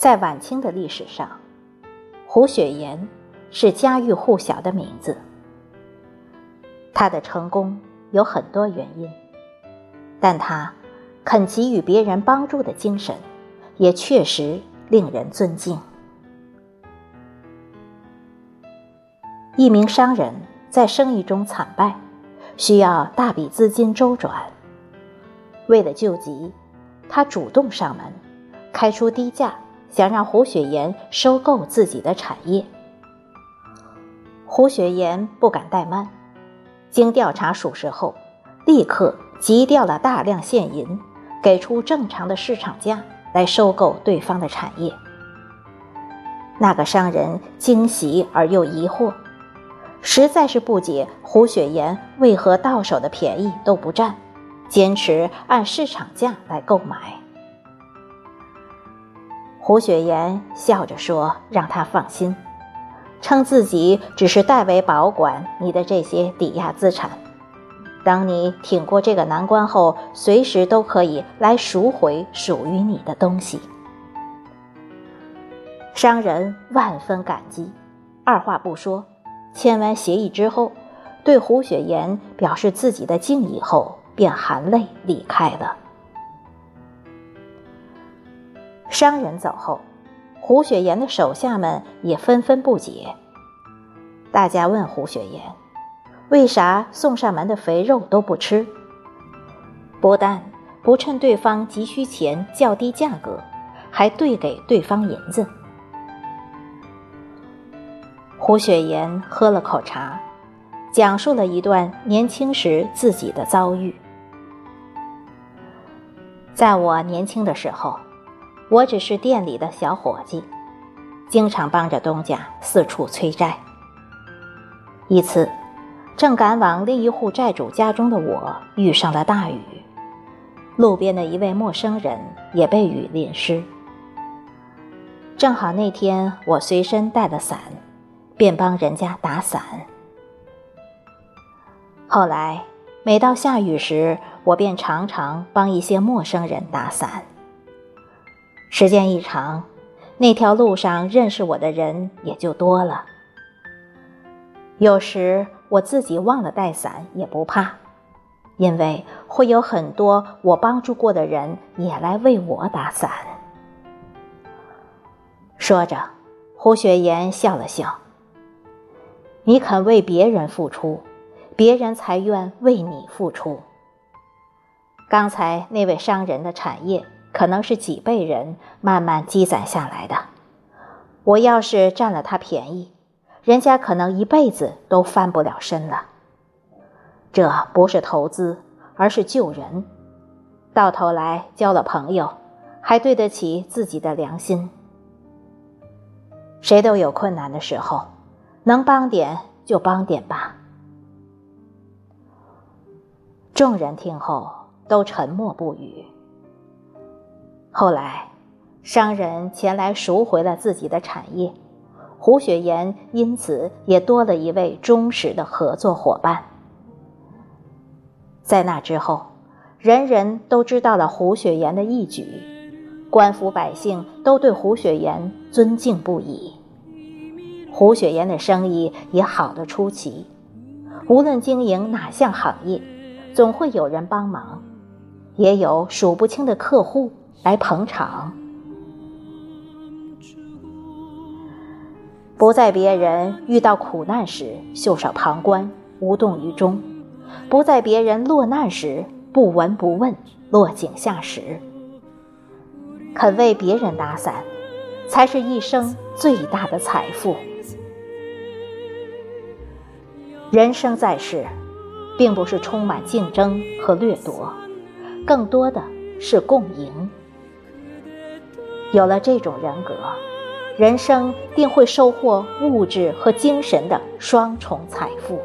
在晚清的历史上，胡雪岩是家喻户晓的名字。他的成功有很多原因，但他肯给予别人帮助的精神，也确实令人尊敬。一名商人在生意中惨败，需要大笔资金周转。为了救急，他主动上门，开出低价。想让胡雪岩收购自己的产业，胡雪岩不敢怠慢，经调查属实后，立刻急调了大量现银，给出正常的市场价来收购对方的产业。那个商人惊喜而又疑惑，实在是不解胡雪岩为何到手的便宜都不占，坚持按市场价来购买。胡雪岩笑着说：“让他放心，称自己只是代为保管你的这些抵押资产，等你挺过这个难关后，随时都可以来赎回属于你的东西。”商人万分感激，二话不说，签完协议之后，对胡雪岩表示自己的敬意后，便含泪离开了。商人走后，胡雪岩的手下们也纷纷不解。大家问胡雪岩：“为啥送上门的肥肉都不吃？不但不趁对方急需钱较低价格，还兑给对方银子？”胡雪岩喝了口茶，讲述了一段年轻时自己的遭遇。在我年轻的时候。我只是店里的小伙计，经常帮着东家四处催债。一次，正赶往另一户债主家中的我遇上了大雨，路边的一位陌生人也被雨淋湿。正好那天我随身带了伞，便帮人家打伞。后来每到下雨时，我便常常帮一些陌生人打伞。时间一长，那条路上认识我的人也就多了。有时我自己忘了带伞也不怕，因为会有很多我帮助过的人也来为我打伞。说着，胡雪岩笑了笑：“你肯为别人付出，别人才愿为你付出。刚才那位商人的产业。”可能是几辈人慢慢积攒下来的。我要是占了他便宜，人家可能一辈子都翻不了身了。这不是投资，而是救人。到头来交了朋友，还对得起自己的良心。谁都有困难的时候，能帮点就帮点吧。众人听后都沉默不语。后来，商人前来赎回了自己的产业，胡雪岩因此也多了一位忠实的合作伙伴。在那之后，人人都知道了胡雪岩的义举，官府百姓都对胡雪岩尊敬不已。胡雪岩的生意也好得出奇，无论经营哪项行业，总会有人帮忙，也有数不清的客户。来捧场，不在别人遇到苦难时袖手旁观、无动于衷；不在别人落难时不闻不问、落井下石。肯为别人打伞，才是一生最大的财富。人生在世，并不是充满竞争和掠夺，更多的是共赢。有了这种人格，人生定会收获物质和精神的双重财富。